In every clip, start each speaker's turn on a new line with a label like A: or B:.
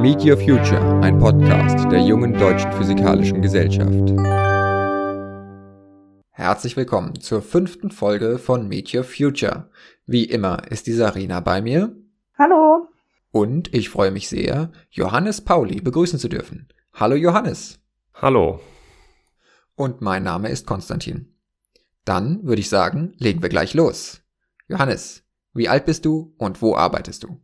A: Meet Your Future, ein Podcast der jungen deutschen physikalischen Gesellschaft. Herzlich willkommen zur fünften Folge von Meet Your Future. Wie immer ist die Sarina bei mir.
B: Hallo.
A: Und ich freue mich sehr, Johannes Pauli begrüßen zu dürfen. Hallo Johannes.
C: Hallo.
A: Und mein Name ist Konstantin. Dann würde ich sagen, legen wir gleich los. Johannes, wie alt bist du und wo arbeitest du?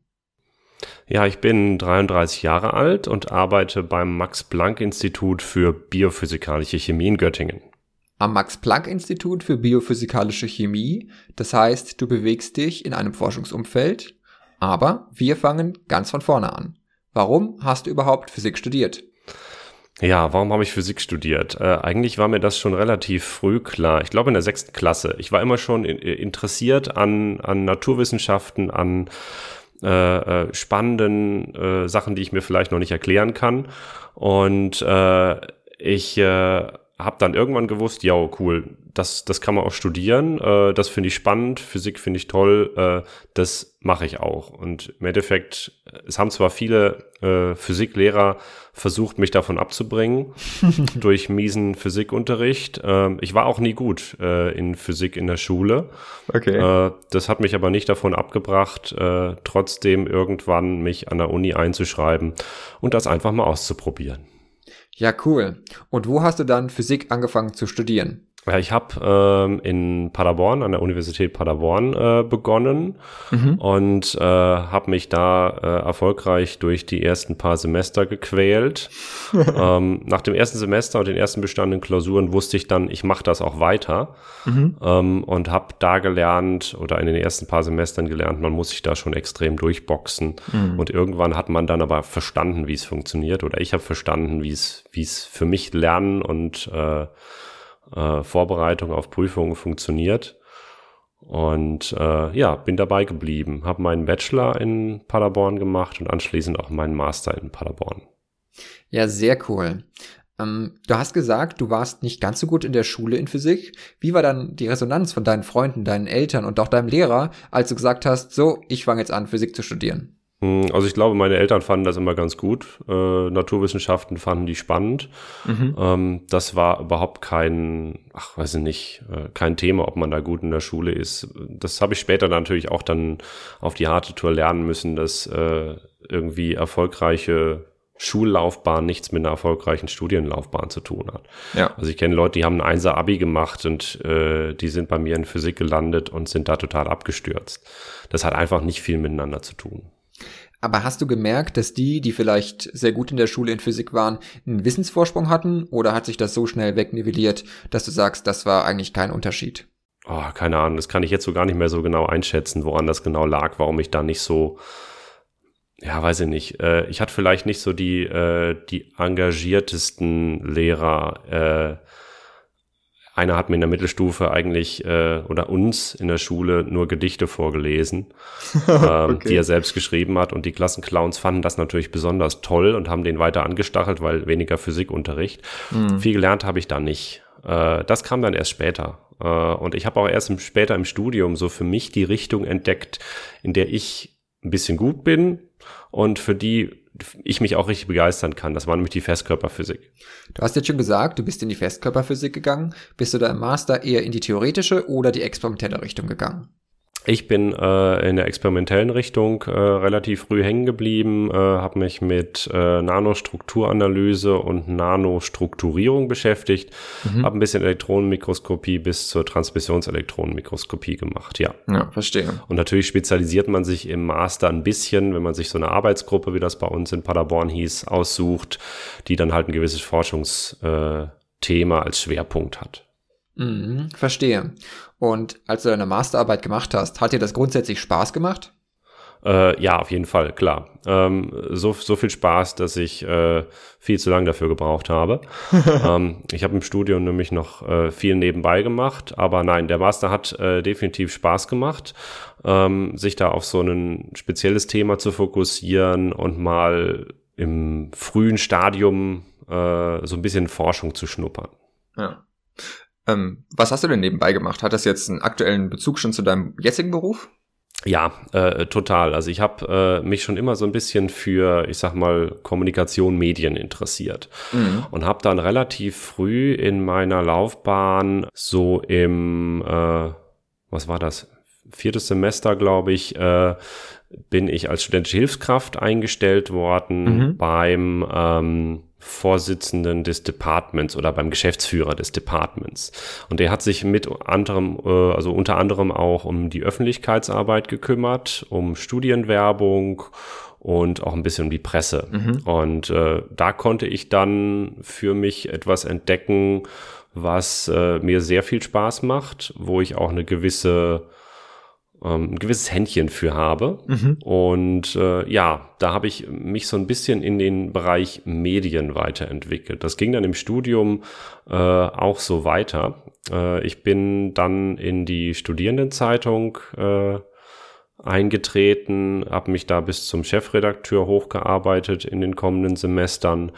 C: Ja, ich bin 33 Jahre alt und arbeite beim Max-Planck-Institut für biophysikalische Chemie in Göttingen.
A: Am Max-Planck-Institut für biophysikalische Chemie, das heißt, du bewegst dich in einem Forschungsumfeld, aber wir fangen ganz von vorne an. Warum hast du überhaupt Physik studiert?
C: Ja, warum habe ich Physik studiert? Äh, eigentlich war mir das schon relativ früh klar. Ich glaube in der sechsten Klasse. Ich war immer schon in, interessiert an, an Naturwissenschaften, an äh, äh, spannenden äh, Sachen, die ich mir vielleicht noch nicht erklären kann. Und äh, ich äh, habe dann irgendwann gewusst, ja, cool, das, das kann man auch studieren, äh, das finde ich spannend, Physik finde ich toll, äh, das mache ich auch. Und im Endeffekt, es haben zwar viele äh, Physiklehrer versucht, mich davon abzubringen, durch miesen Physikunterricht. Äh, ich war auch nie gut äh, in Physik in der Schule.
A: Okay.
C: Äh, das hat mich aber nicht davon abgebracht, äh, trotzdem irgendwann mich an der Uni einzuschreiben und das einfach mal auszuprobieren.
A: Ja, cool. Und wo hast du dann Physik angefangen zu studieren?
C: Ja, ich habe ähm, in Paderborn, an der Universität Paderborn äh, begonnen mhm. und äh, habe mich da äh, erfolgreich durch die ersten paar Semester gequält. ähm, nach dem ersten Semester und den ersten bestandenen Klausuren wusste ich dann, ich mache das auch weiter mhm. ähm, und habe da gelernt oder in den ersten paar Semestern gelernt, man muss sich da schon extrem durchboxen. Mhm. Und irgendwann hat man dann aber verstanden, wie es funktioniert oder ich habe verstanden, wie es wie es für mich lernen und äh, äh, Vorbereitung auf Prüfungen funktioniert. Und äh, ja, bin dabei geblieben, habe meinen Bachelor in Paderborn gemacht und anschließend auch meinen Master in Paderborn.
A: Ja, sehr cool. Ähm, du hast gesagt, du warst nicht ganz so gut in der Schule in Physik. Wie war dann die Resonanz von deinen Freunden, deinen Eltern und auch deinem Lehrer, als du gesagt hast, so, ich fange jetzt an, Physik zu studieren?
C: Hm, also ich glaube, meine Eltern fanden das immer ganz gut. Äh, Naturwissenschaften fanden die spannend. Mhm. Ähm, das war überhaupt kein, ach weiß ich nicht, äh, kein Thema, ob man da gut in der Schule ist. Das habe ich später natürlich auch dann auf die harte Tour lernen müssen, dass äh, irgendwie erfolgreiche Schullaufbahn nichts mit einer erfolgreichen Studienlaufbahn zu tun hat. Ja. Also ich kenne Leute, die haben ein Einser Abi gemacht und äh, die sind bei mir in Physik gelandet und sind da total abgestürzt. Das hat einfach nicht viel miteinander zu tun.
A: Aber hast du gemerkt, dass die, die vielleicht sehr gut in der Schule in Physik waren, einen Wissensvorsprung hatten? Oder hat sich das so schnell wegnivelliert, dass du sagst, das war eigentlich kein Unterschied?
C: Oh, keine Ahnung, das kann ich jetzt so gar nicht mehr so genau einschätzen, woran das genau lag, warum ich da nicht so, ja, weiß ich nicht. Äh, ich hatte vielleicht nicht so die, äh, die engagiertesten Lehrer, äh, einer hat mir in der Mittelstufe eigentlich äh, oder uns in der Schule nur Gedichte vorgelesen, ähm, okay. die er selbst geschrieben hat. Und die Klassenclowns fanden das natürlich besonders toll und haben den weiter angestachelt, weil weniger Physikunterricht. Mhm. Viel gelernt habe ich da nicht. Äh, das kam dann erst später. Äh, und ich habe auch erst im, später im Studium so für mich die Richtung entdeckt, in der ich ein bisschen gut bin und für die ich mich auch richtig begeistern kann. Das war nämlich die Festkörperphysik.
A: Du hast jetzt schon gesagt, du bist in die Festkörperphysik gegangen. Bist du da im Master eher in die theoretische oder die experimentelle Richtung gegangen?
C: Ich bin äh, in der experimentellen Richtung äh, relativ früh hängen geblieben, äh, habe mich mit äh, Nanostrukturanalyse und Nanostrukturierung beschäftigt, mhm. habe ein bisschen Elektronenmikroskopie bis zur Transmissionselektronenmikroskopie gemacht, ja.
A: Ja, verstehe.
C: Und natürlich spezialisiert man sich im Master ein bisschen, wenn man sich so eine Arbeitsgruppe, wie das bei uns in Paderborn hieß, aussucht, die dann halt ein gewisses Forschungsthema äh, als Schwerpunkt hat.
A: Mhm, verstehe. Und als du deine Masterarbeit gemacht hast, hat dir das grundsätzlich Spaß gemacht?
C: Äh, ja, auf jeden Fall, klar. Ähm, so, so viel Spaß, dass ich äh, viel zu lange dafür gebraucht habe. ähm, ich habe im Studium nämlich noch äh, viel nebenbei gemacht, aber nein, der Master hat äh, definitiv Spaß gemacht, ähm, sich da auf so ein spezielles Thema zu fokussieren und mal im frühen Stadium äh, so ein bisschen Forschung zu schnuppern.
A: Ja. Ähm, was hast du denn nebenbei gemacht? Hat das jetzt einen aktuellen Bezug schon zu deinem jetzigen Beruf?
C: Ja, äh, total. Also ich habe äh, mich schon immer so ein bisschen für, ich sag mal, Kommunikation, Medien interessiert mhm. und habe dann relativ früh in meiner Laufbahn so im, äh, was war das, viertes Semester, glaube ich, äh, bin ich als studentische Hilfskraft eingestellt worden mhm. beim ähm, Vorsitzenden des Departments oder beim Geschäftsführer des Departments. Und der hat sich mit anderem, äh, also unter anderem auch um die Öffentlichkeitsarbeit gekümmert, um Studienwerbung und auch ein bisschen um die Presse. Mhm. Und äh, da konnte ich dann für mich etwas entdecken, was äh, mir sehr viel Spaß macht, wo ich auch eine gewisse ähm, ein gewisses Händchen für habe. Mhm. Und äh, ja, da habe ich mich so ein bisschen in den Bereich Medien weiterentwickelt. Das ging dann im Studium äh, auch so weiter. Äh, ich bin dann in die Studierendenzeitung äh, eingetreten, habe mich da bis zum Chefredakteur hochgearbeitet in den kommenden Semestern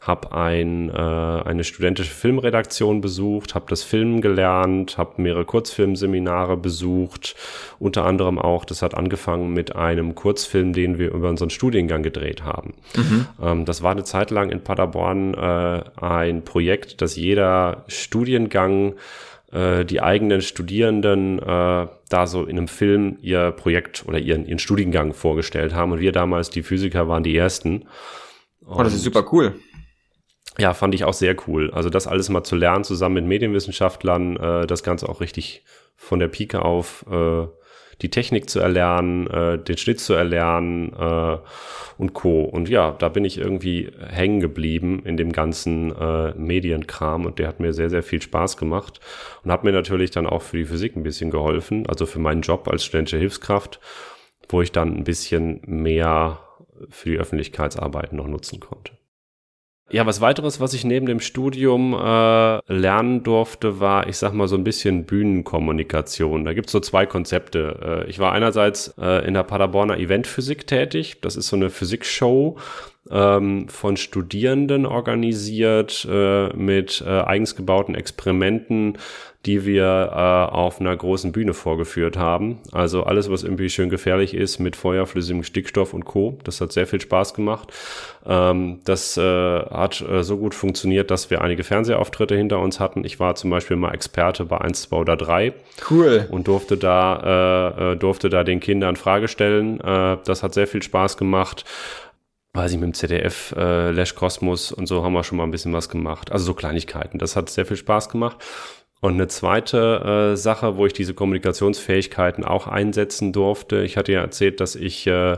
C: habe ein, äh, eine studentische Filmredaktion besucht, habe das Filmen gelernt, habe mehrere Kurzfilmseminare besucht, unter anderem auch, das hat angefangen mit einem Kurzfilm, den wir über unseren Studiengang gedreht haben. Mhm. Ähm, das war eine Zeit lang in Paderborn äh, ein Projekt, das jeder Studiengang äh, die eigenen Studierenden äh, da so in einem Film ihr Projekt oder ihren, ihren Studiengang vorgestellt haben. Und wir damals, die Physiker, waren die Ersten.
A: Und oh, das ist super cool
C: ja, fand ich auch sehr cool. Also das alles mal zu lernen, zusammen mit Medienwissenschaftlern, äh, das Ganze auch richtig von der Pike auf äh, die Technik zu erlernen, äh, den Schnitt zu erlernen äh, und Co. Und ja, da bin ich irgendwie hängen geblieben in dem ganzen äh, Medienkram und der hat mir sehr, sehr viel Spaß gemacht und hat mir natürlich dann auch für die Physik ein bisschen geholfen, also für meinen Job als studentische Hilfskraft, wo ich dann ein bisschen mehr für die Öffentlichkeitsarbeit noch nutzen konnte. Ja, was weiteres, was ich neben dem Studium äh, lernen durfte, war, ich sag mal, so ein bisschen Bühnenkommunikation. Da gibt's so zwei Konzepte. Äh, ich war einerseits äh, in der Paderborner Eventphysik tätig. Das ist so eine Physikshow, ähm, von Studierenden organisiert äh, mit äh, eigens gebauten Experimenten, die wir äh, auf einer großen Bühne vorgeführt haben. Also alles, was irgendwie schön gefährlich ist mit feuerflüssigem Stickstoff und Co. Das hat sehr viel Spaß gemacht. Ähm, das äh, hat äh, so gut funktioniert, dass wir einige Fernsehauftritte hinter uns hatten. Ich war zum Beispiel mal Experte bei 1, 2 oder 3.
A: Cool.
C: Und durfte da, äh, äh, durfte da den Kindern Frage stellen. Äh, das hat sehr viel Spaß gemacht weiß ich, mit dem ZDF, äh, Lash Kosmos und so haben wir schon mal ein bisschen was gemacht. Also so Kleinigkeiten. Das hat sehr viel Spaß gemacht. Und eine zweite äh, Sache, wo ich diese Kommunikationsfähigkeiten auch einsetzen durfte. Ich hatte ja erzählt, dass ich äh,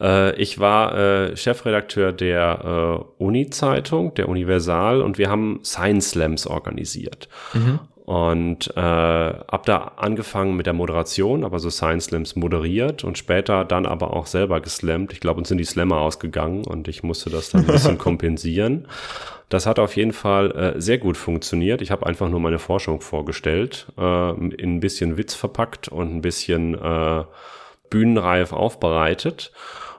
C: äh, ich war äh, Chefredakteur der äh, Uni-Zeitung, der Universal, und wir haben Science Slams organisiert. Mhm. Und äh, ab da angefangen mit der Moderation, aber so Science Slams moderiert und später dann aber auch selber geslammt. Ich glaube, uns sind die Slammer ausgegangen und ich musste das dann ein bisschen kompensieren. Das hat auf jeden Fall äh, sehr gut funktioniert. Ich habe einfach nur meine Forschung vorgestellt, äh, in ein bisschen Witz verpackt und ein bisschen äh, bühnenreif aufbereitet.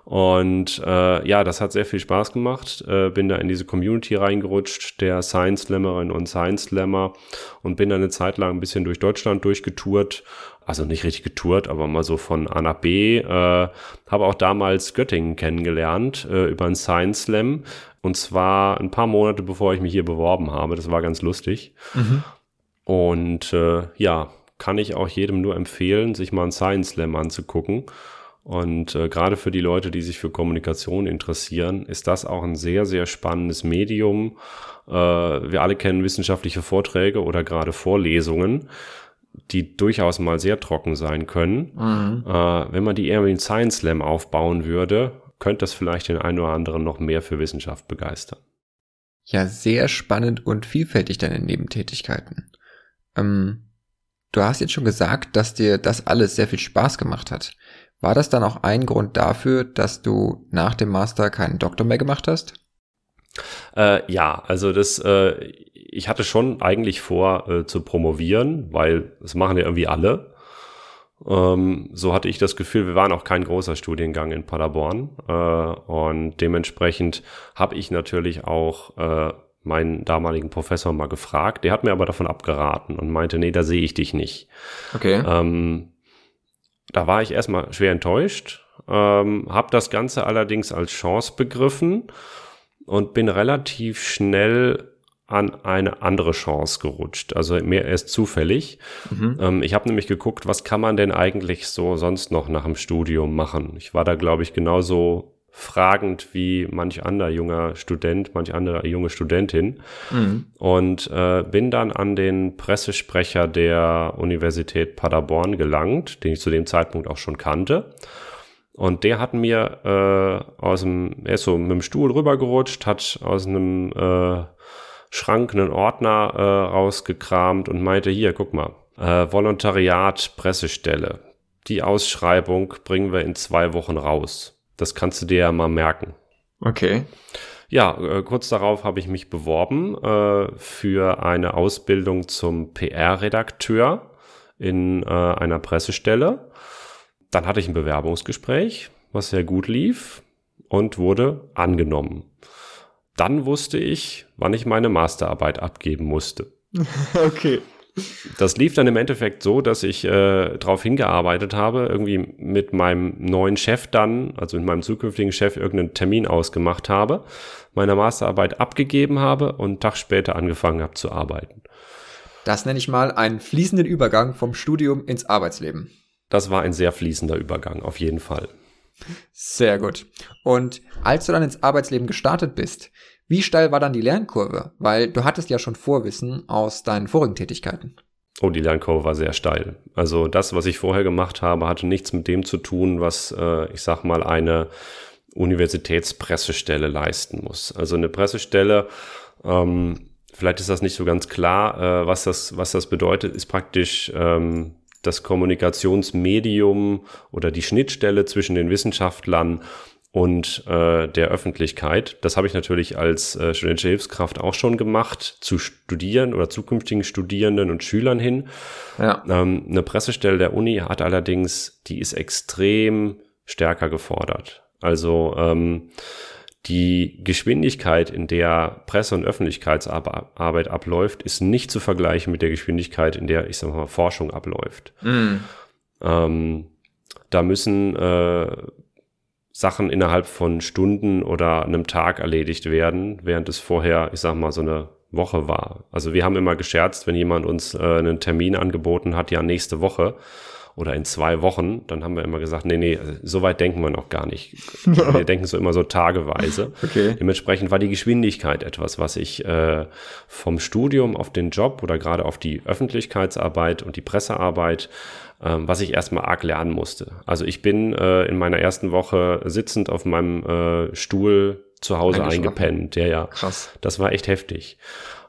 C: Und äh, ja, das hat sehr viel Spaß gemacht. Äh, bin da in diese Community reingerutscht, der Science Slammerin und Science Slammer und bin dann eine Zeit lang ein bisschen durch Deutschland durchgetourt. Also nicht richtig getourt, aber mal so von A nach B. Äh, habe auch damals Göttingen kennengelernt äh, über einen Science Slam. Und zwar ein paar Monate bevor ich mich hier beworben habe. Das war ganz lustig. Mhm. Und äh, ja, kann ich auch jedem nur empfehlen, sich mal einen Science Slam anzugucken. Und äh, gerade für die Leute, die sich für Kommunikation interessieren, ist das auch ein sehr, sehr spannendes Medium. Äh, wir alle kennen wissenschaftliche Vorträge oder gerade Vorlesungen, die durchaus mal sehr trocken sein können. Mhm. Äh, wenn man die eher ein Science Slam aufbauen würde, könnte das vielleicht den einen oder anderen noch mehr für Wissenschaft begeistern.
A: Ja, sehr spannend und vielfältig deine Nebentätigkeiten. Ähm, du hast jetzt schon gesagt, dass dir das alles sehr viel Spaß gemacht hat. War das dann auch ein Grund dafür, dass du nach dem Master keinen Doktor mehr gemacht hast?
C: Äh, ja, also das, äh, ich hatte schon eigentlich vor äh, zu promovieren, weil das machen ja irgendwie alle. Ähm, so hatte ich das Gefühl, wir waren auch kein großer Studiengang in Paderborn äh, und dementsprechend habe ich natürlich auch äh, meinen damaligen Professor mal gefragt. Der hat mir aber davon abgeraten und meinte, nee, da sehe ich dich nicht.
A: Okay.
C: Ähm, da war ich erstmal schwer enttäuscht, ähm, habe das Ganze allerdings als Chance begriffen und bin relativ schnell an eine andere Chance gerutscht. Also mehr erst zufällig. Mhm. Ähm, ich habe nämlich geguckt, was kann man denn eigentlich so sonst noch nach dem Studium machen. Ich war da, glaube ich, genauso fragend wie manch anderer junger Student, manch andere junge Studentin. Mhm. Und äh, bin dann an den Pressesprecher der Universität Paderborn gelangt, den ich zu dem Zeitpunkt auch schon kannte. Und der hat mir äh, aus dem, er ist so mit dem Stuhl rübergerutscht, hat aus einem äh, Schrank einen Ordner äh, rausgekramt und meinte, hier, guck mal, äh, Volontariat, Pressestelle. Die Ausschreibung bringen wir in zwei Wochen raus. Das kannst du dir ja mal merken.
A: Okay.
C: Ja, äh, kurz darauf habe ich mich beworben äh, für eine Ausbildung zum PR-Redakteur in äh, einer Pressestelle. Dann hatte ich ein Bewerbungsgespräch, was sehr gut lief und wurde angenommen. Dann wusste ich, wann ich meine Masterarbeit abgeben musste.
A: okay.
C: Das lief dann im Endeffekt so, dass ich äh, darauf hingearbeitet habe, irgendwie mit meinem neuen Chef dann, also mit meinem zukünftigen Chef, irgendeinen Termin ausgemacht habe, meine Masterarbeit abgegeben habe und einen Tag später angefangen habe zu arbeiten.
A: Das nenne ich mal einen fließenden Übergang vom Studium ins Arbeitsleben.
C: Das war ein sehr fließender Übergang, auf jeden Fall.
A: Sehr gut. Und als du dann ins Arbeitsleben gestartet bist, wie steil war dann die Lernkurve? Weil du hattest ja schon Vorwissen aus deinen vorigen Tätigkeiten.
C: Oh, die Lernkurve war sehr steil. Also das, was ich vorher gemacht habe, hatte nichts mit dem zu tun, was, äh, ich sag mal, eine Universitätspressestelle leisten muss. Also eine Pressestelle, ähm, vielleicht ist das nicht so ganz klar, äh, was, das, was das bedeutet, ist praktisch ähm, das Kommunikationsmedium oder die Schnittstelle zwischen den Wissenschaftlern und äh, der Öffentlichkeit. Das habe ich natürlich als äh, studentische Hilfskraft auch schon gemacht, zu studieren oder zukünftigen Studierenden und Schülern hin. Ja. Ähm, eine Pressestelle der Uni hat allerdings, die ist extrem stärker gefordert. Also ähm, die Geschwindigkeit, in der Presse- und Öffentlichkeitsarbeit abläuft, ist nicht zu vergleichen mit der Geschwindigkeit, in der, ich sag mal, Forschung abläuft. Mhm. Ähm, da müssen äh, Sachen innerhalb von Stunden oder einem Tag erledigt werden, während es vorher, ich sag mal, so eine Woche war. Also wir haben immer gescherzt, wenn jemand uns äh, einen Termin angeboten hat, ja nächste Woche, oder in zwei Wochen, dann haben wir immer gesagt, nee, nee, so weit denken wir noch gar nicht. wir denken so immer so tageweise. Okay. Dementsprechend war die Geschwindigkeit etwas, was ich äh, vom Studium auf den Job oder gerade auf die Öffentlichkeitsarbeit und die Pressearbeit ähm, was ich erstmal arg lernen musste. Also ich bin äh, in meiner ersten Woche sitzend auf meinem äh, Stuhl zu Hause eingepennt. Ja, ja. Krass. Das war echt heftig.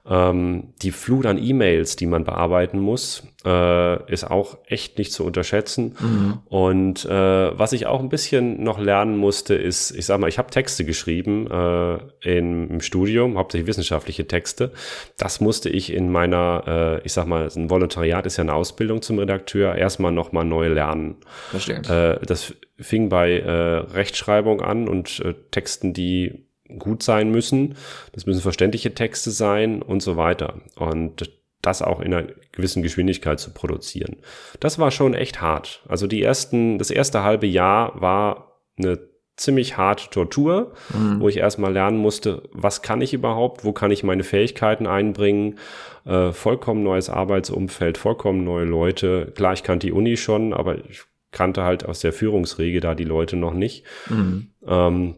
C: Ähm, die Flut an E-Mails, die man bearbeiten muss, äh, ist auch echt nicht zu unterschätzen. Mhm. Und äh, was ich auch ein bisschen noch lernen musste, ist, ich sag mal, ich habe Texte geschrieben äh, in, im Studium, hauptsächlich wissenschaftliche Texte. Das musste ich in meiner, äh, ich sag mal, ein Volontariat ist ja eine Ausbildung zum Redakteur, erstmal nochmal neu lernen. Verstehe. Äh, das fing bei äh, Rechtschreibung an und Texten, die gut sein müssen. Das müssen verständliche Texte sein und so weiter. Und das auch in einer gewissen Geschwindigkeit zu produzieren. Das war schon echt hart. Also die ersten, das erste halbe Jahr war eine ziemlich harte Tortur, mhm. wo ich erstmal lernen musste, was kann ich überhaupt, wo kann ich meine Fähigkeiten einbringen, äh, vollkommen neues Arbeitsumfeld, vollkommen neue Leute. Klar, ich kannte die Uni schon, aber ich kannte halt aus der Führungsriege da die Leute noch nicht. Mhm. Ähm,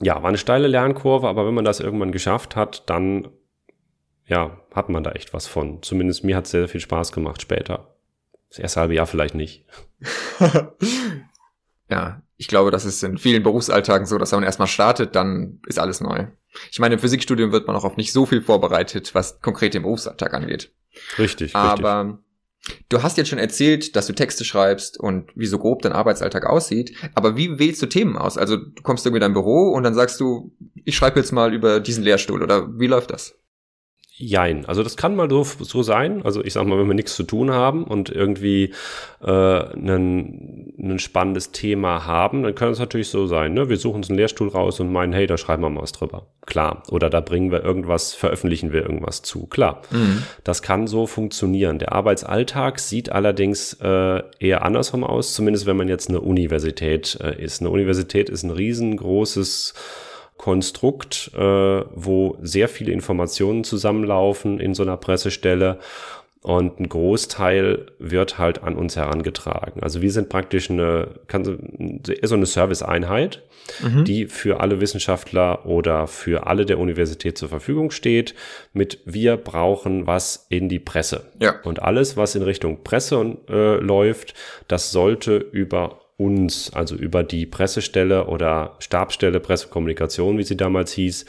C: ja, war eine steile Lernkurve, aber wenn man das irgendwann geschafft hat, dann ja, hat man da echt was von. Zumindest mir hat es sehr viel Spaß gemacht später. Das erste halbe Jahr vielleicht nicht.
A: ja, ich glaube, das ist in vielen Berufsalltagen so, dass wenn man erstmal startet, dann ist alles neu. Ich meine, im Physikstudium wird man auch auf nicht so viel vorbereitet, was konkret den Berufsalltag angeht.
C: Richtig,
A: Aber richtig. Du hast jetzt schon erzählt, dass du Texte schreibst und wie so grob dein Arbeitsalltag aussieht. Aber wie wählst du Themen aus? Also du kommst irgendwie in dein Büro und dann sagst du, ich schreibe jetzt mal über diesen Lehrstuhl oder wie läuft das?
C: Jein. Also das kann mal so, so sein. Also ich sag mal, wenn wir nichts zu tun haben und irgendwie äh, ein, spannendes Thema haben, dann kann es natürlich so sein. Ne? Wir suchen uns einen Lehrstuhl raus und meinen, hey, da schreiben wir mal was drüber. Klar. Oder da bringen wir irgendwas, veröffentlichen wir irgendwas zu. Klar. Mhm. Das kann so funktionieren. Der Arbeitsalltag sieht allerdings äh, eher andersrum aus, zumindest wenn man jetzt eine Universität äh, ist. Eine Universität ist ein riesengroßes Konstrukt, äh, wo sehr viele Informationen zusammenlaufen in so einer Pressestelle und ein Großteil wird halt an uns herangetragen. Also wir sind praktisch eine, kann, so eine Serviceeinheit, mhm. die für alle Wissenschaftler oder für alle der Universität zur Verfügung steht, mit wir brauchen was in die Presse. Ja. Und alles, was in Richtung Presse äh, läuft, das sollte über uns, also über die Pressestelle oder Stabstelle Pressekommunikation, wie sie damals hieß,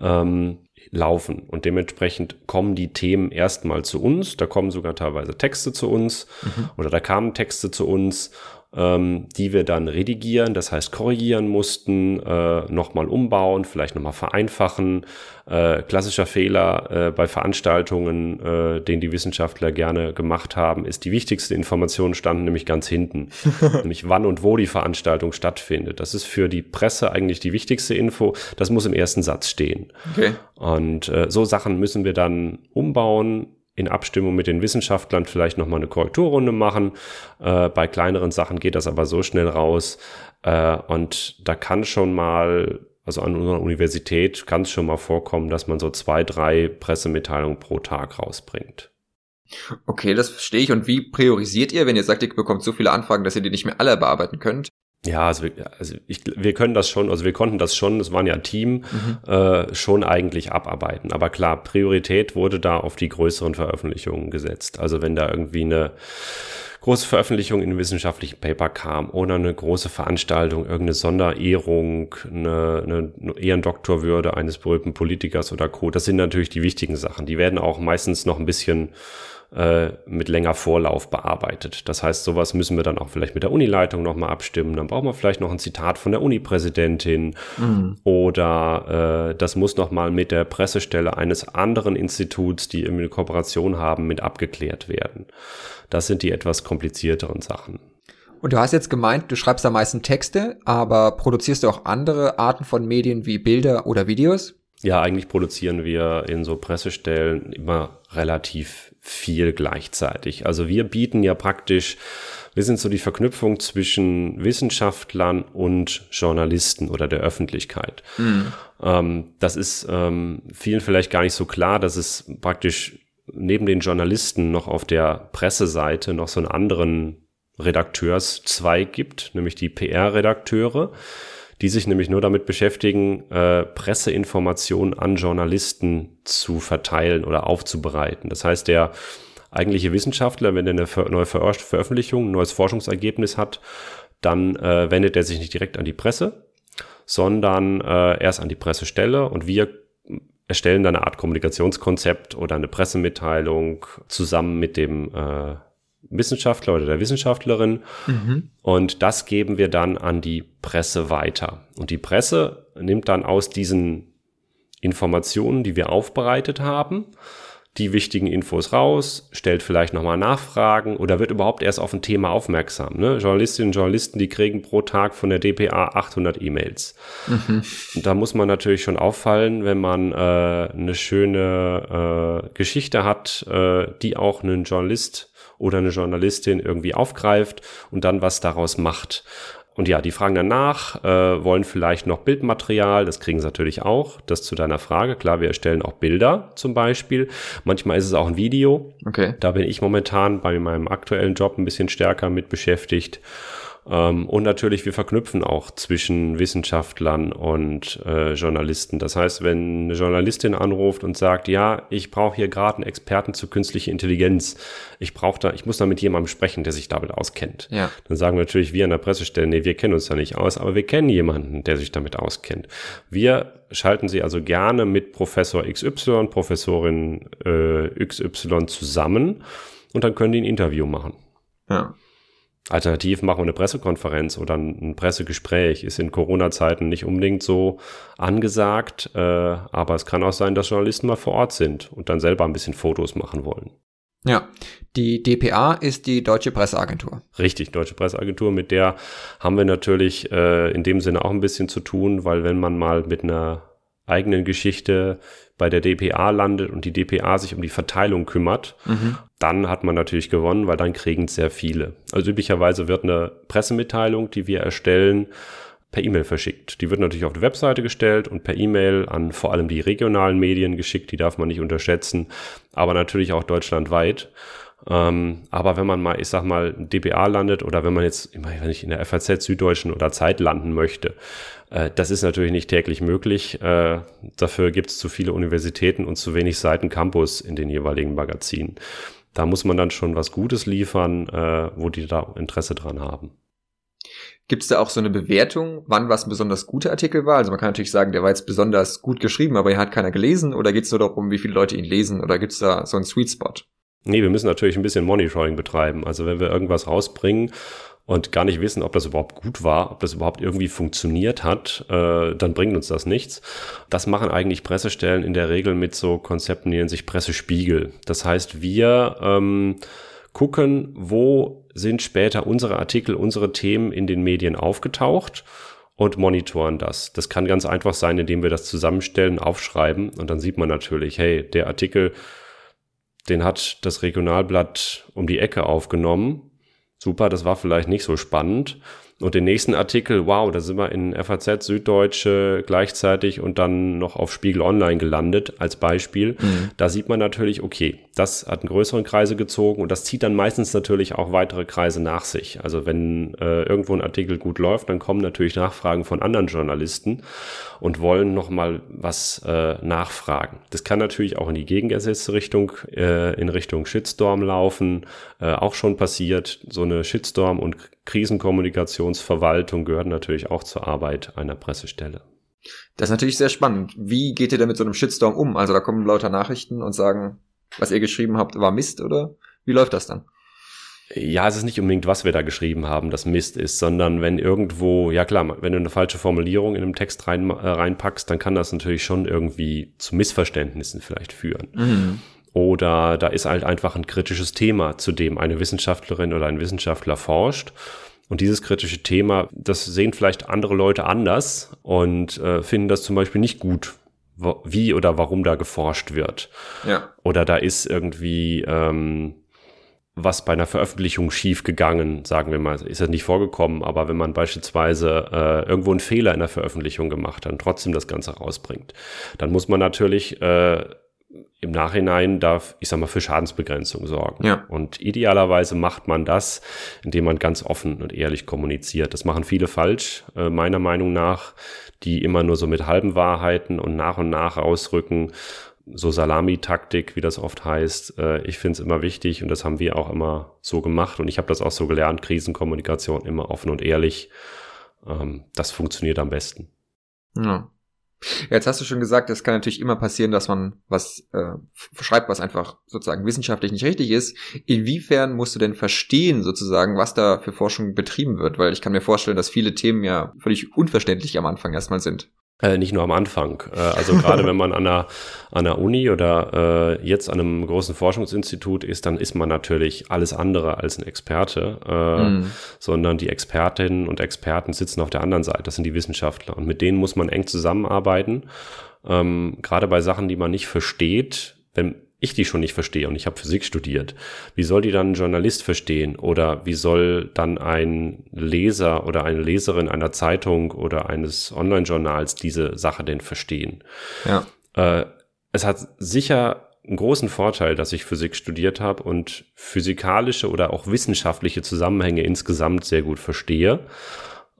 C: ähm, laufen. Und dementsprechend kommen die Themen erstmal zu uns. Da kommen sogar teilweise Texte zu uns mhm. oder da kamen Texte zu uns ähm, die wir dann redigieren, das heißt korrigieren mussten, äh, nochmal umbauen, vielleicht nochmal vereinfachen. Äh, klassischer Fehler äh, bei Veranstaltungen, äh, den die Wissenschaftler gerne gemacht haben, ist die wichtigste Information standen nämlich ganz hinten, nämlich wann und wo die Veranstaltung stattfindet. Das ist für die Presse eigentlich die wichtigste Info. Das muss im ersten Satz stehen. Okay. Und äh, so Sachen müssen wir dann umbauen, in Abstimmung mit den Wissenschaftlern vielleicht nochmal eine Korrekturrunde machen. Äh, bei kleineren Sachen geht das aber so schnell raus. Äh, und da kann schon mal, also an unserer Universität kann es schon mal vorkommen, dass man so zwei, drei Pressemitteilungen pro Tag rausbringt.
A: Okay, das verstehe ich. Und wie priorisiert ihr, wenn ihr sagt, ihr bekommt so viele Anfragen, dass ihr die nicht mehr alle bearbeiten könnt?
C: Ja, also, wir, also ich, wir können das schon, also wir konnten das schon, das waren ja Team, mhm. äh, schon eigentlich abarbeiten. Aber klar, Priorität wurde da auf die größeren Veröffentlichungen gesetzt. Also wenn da irgendwie eine große Veröffentlichung in einem wissenschaftlichen Paper kam oder eine große Veranstaltung, irgendeine Sonderehrung, eine, eine Ehrendoktorwürde eines berühmten Politikers oder Co. Das sind natürlich die wichtigen Sachen. Die werden auch meistens noch ein bisschen äh, mit länger Vorlauf bearbeitet. Das heißt, sowas müssen wir dann auch vielleicht mit der Unileitung nochmal abstimmen. Dann brauchen wir vielleicht noch ein Zitat von der Unipräsidentin mhm. oder äh, das muss nochmal mit der Pressestelle eines anderen Instituts, die eine Kooperation haben, mit abgeklärt werden. Das sind die etwas komplizierteren Sachen.
A: Und du hast jetzt gemeint, du schreibst am meisten Texte, aber produzierst du auch andere Arten von Medien wie Bilder oder Videos?
C: Ja, eigentlich produzieren wir in so Pressestellen immer relativ viel gleichzeitig. Also wir bieten ja praktisch, wir sind so die Verknüpfung zwischen Wissenschaftlern und Journalisten oder der Öffentlichkeit. Mhm. Ähm, das ist ähm, vielen vielleicht gar nicht so klar, dass es praktisch neben den Journalisten noch auf der Presseseite noch so einen anderen Redakteurszweig gibt, nämlich die PR-Redakteure die sich nämlich nur damit beschäftigen, äh, Presseinformationen an Journalisten zu verteilen oder aufzubereiten. Das heißt, der eigentliche Wissenschaftler, wenn er eine neue Ver Veröffentlichung, ein neues Forschungsergebnis hat, dann äh, wendet er sich nicht direkt an die Presse, sondern äh, erst an die Pressestelle und wir erstellen dann eine Art Kommunikationskonzept oder eine Pressemitteilung zusammen mit dem äh, Wissenschaftler oder der Wissenschaftlerin. Mhm. Und das geben wir dann an die Presse weiter. Und die Presse nimmt dann aus diesen Informationen, die wir aufbereitet haben, die wichtigen Infos raus, stellt vielleicht nochmal Nachfragen oder wird überhaupt erst auf ein Thema aufmerksam. Ne? Journalistinnen und Journalisten, die kriegen pro Tag von der DPA 800 E-Mails. Mhm. Da muss man natürlich schon auffallen, wenn man äh, eine schöne äh, Geschichte hat, äh, die auch einen Journalist oder eine Journalistin irgendwie aufgreift und dann was daraus macht. Und ja, die fragen danach, äh, wollen vielleicht noch Bildmaterial, das kriegen sie natürlich auch. Das zu deiner Frage. Klar, wir erstellen auch Bilder zum Beispiel. Manchmal ist es auch ein Video. Okay. Da bin ich momentan bei meinem aktuellen Job ein bisschen stärker mit beschäftigt. Ähm, und natürlich, wir verknüpfen auch zwischen Wissenschaftlern und äh, Journalisten. Das heißt, wenn eine Journalistin anruft und sagt, ja, ich brauche hier gerade einen Experten zu künstlicher Intelligenz, ich brauche da, ich muss da mit jemandem sprechen, der sich damit auskennt. Ja. Dann sagen natürlich wir an der Pressestelle, nee, wir kennen uns da nicht aus, aber wir kennen jemanden, der sich damit auskennt. Wir schalten Sie also gerne mit Professor XY, Professorin äh, XY zusammen und dann können die ein Interview machen. Ja. Alternativ machen wir eine Pressekonferenz oder ein Pressegespräch. Ist in Corona-Zeiten nicht unbedingt so angesagt, äh, aber es kann auch sein, dass Journalisten mal vor Ort sind und dann selber ein bisschen Fotos machen wollen.
A: Ja, die DPA ist die Deutsche Presseagentur.
C: Richtig, Deutsche Presseagentur. Mit der haben wir natürlich äh, in dem Sinne auch ein bisschen zu tun, weil wenn man mal mit einer eigenen Geschichte bei der DPA landet und die DPA sich um die Verteilung kümmert, mhm. dann hat man natürlich gewonnen, weil dann kriegen es sehr viele. Also üblicherweise wird eine Pressemitteilung, die wir erstellen, per E-Mail verschickt. Die wird natürlich auf die Webseite gestellt und per E-Mail an vor allem die regionalen Medien geschickt, die darf man nicht unterschätzen, aber natürlich auch deutschlandweit. Ähm, aber wenn man mal, ich sag mal, DBA landet oder wenn man jetzt, wenn ich in der FAZ Süddeutschen oder Zeit landen möchte, äh, das ist natürlich nicht täglich möglich. Äh, dafür gibt es zu viele Universitäten und zu wenig Seiten Campus in den jeweiligen Magazinen. Da muss man dann schon was Gutes liefern, äh, wo die da Interesse dran haben.
A: Gibt es da auch so eine Bewertung, wann was ein besonders guter Artikel war? Also man kann natürlich sagen, der war jetzt besonders gut geschrieben, aber ihn hat keiner gelesen. Oder geht es nur darum, wie viele Leute ihn lesen? Oder gibt es da so einen Sweet Spot?
C: Nee, wir müssen natürlich ein bisschen Monitoring betreiben. Also wenn wir irgendwas rausbringen und gar nicht wissen, ob das überhaupt gut war, ob das überhaupt irgendwie funktioniert hat, äh, dann bringt uns das nichts. Das machen eigentlich Pressestellen in der Regel mit so Konzepten, die nennen sich Pressespiegel. Das heißt, wir ähm, gucken, wo sind später unsere Artikel, unsere Themen in den Medien aufgetaucht und monitoren das. Das kann ganz einfach sein, indem wir das zusammenstellen, aufschreiben und dann sieht man natürlich, hey, der Artikel, den hat das Regionalblatt um die Ecke aufgenommen. Super, das war vielleicht nicht so spannend. Und den nächsten Artikel, wow, da sind wir in FAZ Süddeutsche gleichzeitig und dann noch auf Spiegel Online gelandet als Beispiel. Mhm. Da sieht man natürlich, okay, das hat einen größeren Kreise gezogen und das zieht dann meistens natürlich auch weitere Kreise nach sich. Also wenn äh, irgendwo ein Artikel gut läuft, dann kommen natürlich Nachfragen von anderen Journalisten und wollen nochmal was äh, nachfragen. Das kann natürlich auch in die gegengesetzte Richtung, äh, in Richtung Shitstorm laufen. Äh, auch schon passiert. So eine Shitstorm- und Krisenkommunikationsverwaltung gehört natürlich auch zur Arbeit einer Pressestelle.
A: Das ist natürlich sehr spannend. Wie geht ihr denn mit so einem Shitstorm um? Also da kommen lauter Nachrichten und sagen, was ihr geschrieben habt, war Mist oder wie läuft das dann?
C: Ja, es ist nicht unbedingt, was wir da geschrieben haben, das Mist ist, sondern wenn irgendwo, ja klar, wenn du eine falsche Formulierung in einem Text rein, äh, reinpackst, dann kann das natürlich schon irgendwie zu Missverständnissen vielleicht führen. Mhm. Oder da ist halt einfach ein kritisches Thema, zu dem eine Wissenschaftlerin oder ein Wissenschaftler forscht. Und dieses kritische Thema, das sehen vielleicht andere Leute anders und äh, finden das zum Beispiel nicht gut, wie oder warum da geforscht wird. Ja. Oder da ist irgendwie ähm, was bei einer Veröffentlichung schief gegangen, sagen wir mal, ist das nicht vorgekommen, aber wenn man beispielsweise äh, irgendwo einen Fehler in der Veröffentlichung gemacht hat und trotzdem das Ganze rausbringt, dann muss man natürlich äh, im Nachhinein darf, ich sag mal, für Schadensbegrenzung sorgen. Ja. Und idealerweise macht man das, indem man ganz offen und ehrlich kommuniziert. Das machen viele falsch, äh, meiner Meinung nach, die immer nur so mit halben Wahrheiten und nach und nach ausrücken. So Salami-Taktik, wie das oft heißt. Äh, ich finde es immer wichtig und das haben wir auch immer so gemacht und ich habe das auch so gelernt, Krisenkommunikation immer offen und ehrlich. Ähm, das funktioniert am besten.
A: Ja. Jetzt hast du schon gesagt, es kann natürlich immer passieren, dass man was äh, schreibt, was einfach sozusagen wissenschaftlich nicht richtig ist. Inwiefern musst du denn verstehen, sozusagen, was da für Forschung betrieben wird? Weil ich kann mir vorstellen, dass viele Themen ja völlig unverständlich am Anfang erstmal sind.
C: Äh, nicht nur am Anfang. Äh, also gerade wenn man an einer, an einer Uni oder äh, jetzt an einem großen Forschungsinstitut ist, dann ist man natürlich alles andere als ein Experte, äh, mhm. sondern die Expertinnen und Experten sitzen auf der anderen Seite. Das sind die Wissenschaftler und mit denen muss man eng zusammenarbeiten. Ähm, gerade bei Sachen, die man nicht versteht, wenn ich die schon nicht verstehe und ich habe Physik studiert, wie soll die dann ein Journalist verstehen? Oder wie soll dann ein Leser oder eine Leserin einer Zeitung oder eines Online-Journals diese Sache denn verstehen? Ja. Äh, es hat sicher einen großen Vorteil, dass ich Physik studiert habe und physikalische oder auch wissenschaftliche Zusammenhänge insgesamt sehr gut verstehe.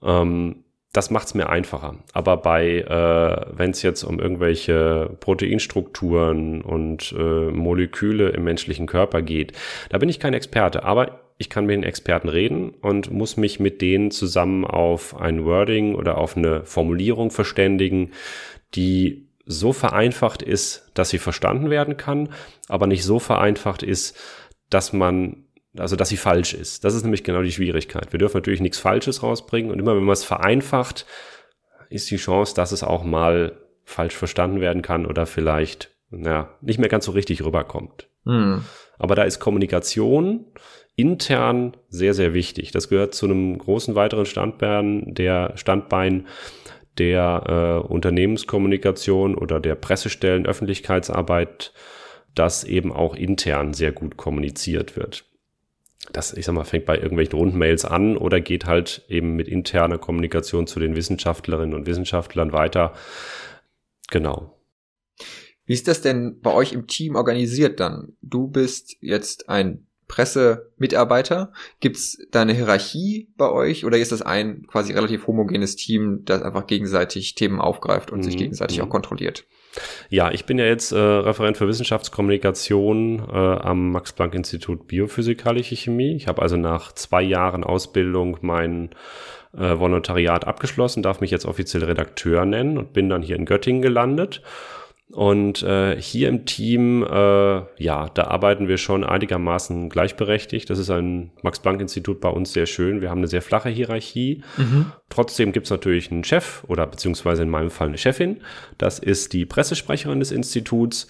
C: Ähm, das macht es mir einfacher. Aber bei, äh, wenn es jetzt um irgendwelche Proteinstrukturen und äh, Moleküle im menschlichen Körper geht, da bin ich kein Experte. Aber ich kann mit den Experten reden und muss mich mit denen zusammen auf ein Wording oder auf eine Formulierung verständigen, die so vereinfacht ist, dass sie verstanden werden kann, aber nicht so vereinfacht ist, dass man also dass sie falsch ist. Das ist nämlich genau die Schwierigkeit. Wir dürfen natürlich nichts Falsches rausbringen und immer wenn man es vereinfacht, ist die Chance, dass es auch mal falsch verstanden werden kann oder vielleicht ja, nicht mehr ganz so richtig rüberkommt. Hm. Aber da ist Kommunikation intern sehr, sehr wichtig. Das gehört zu einem großen weiteren Standbein der Standbein der äh, Unternehmenskommunikation oder der Pressestellen Öffentlichkeitsarbeit, dass eben auch intern sehr gut kommuniziert wird. Das, ich sag mal, fängt bei irgendwelchen Rundmails an oder geht halt eben mit interner Kommunikation zu den Wissenschaftlerinnen und Wissenschaftlern weiter. Genau.
A: Wie ist das denn bei euch im Team organisiert dann? Du bist jetzt ein Pressemitarbeiter? Gibt es da eine Hierarchie bei euch oder ist das ein quasi relativ homogenes Team, das einfach gegenseitig Themen aufgreift und mhm. sich gegenseitig mhm. auch kontrolliert?
C: Ja, ich bin ja jetzt äh, Referent für Wissenschaftskommunikation äh, am Max-Planck-Institut Biophysikalische Chemie. Ich habe also nach zwei Jahren Ausbildung mein äh, Volontariat abgeschlossen, darf mich jetzt offiziell Redakteur nennen und bin dann hier in Göttingen gelandet und äh, hier im Team, äh, ja, da arbeiten wir schon einigermaßen gleichberechtigt. Das ist ein Max-Planck-Institut bei uns sehr schön. Wir haben eine sehr flache Hierarchie. Mhm. Trotzdem gibt's natürlich einen Chef oder beziehungsweise in meinem Fall eine Chefin. Das ist die Pressesprecherin des Instituts.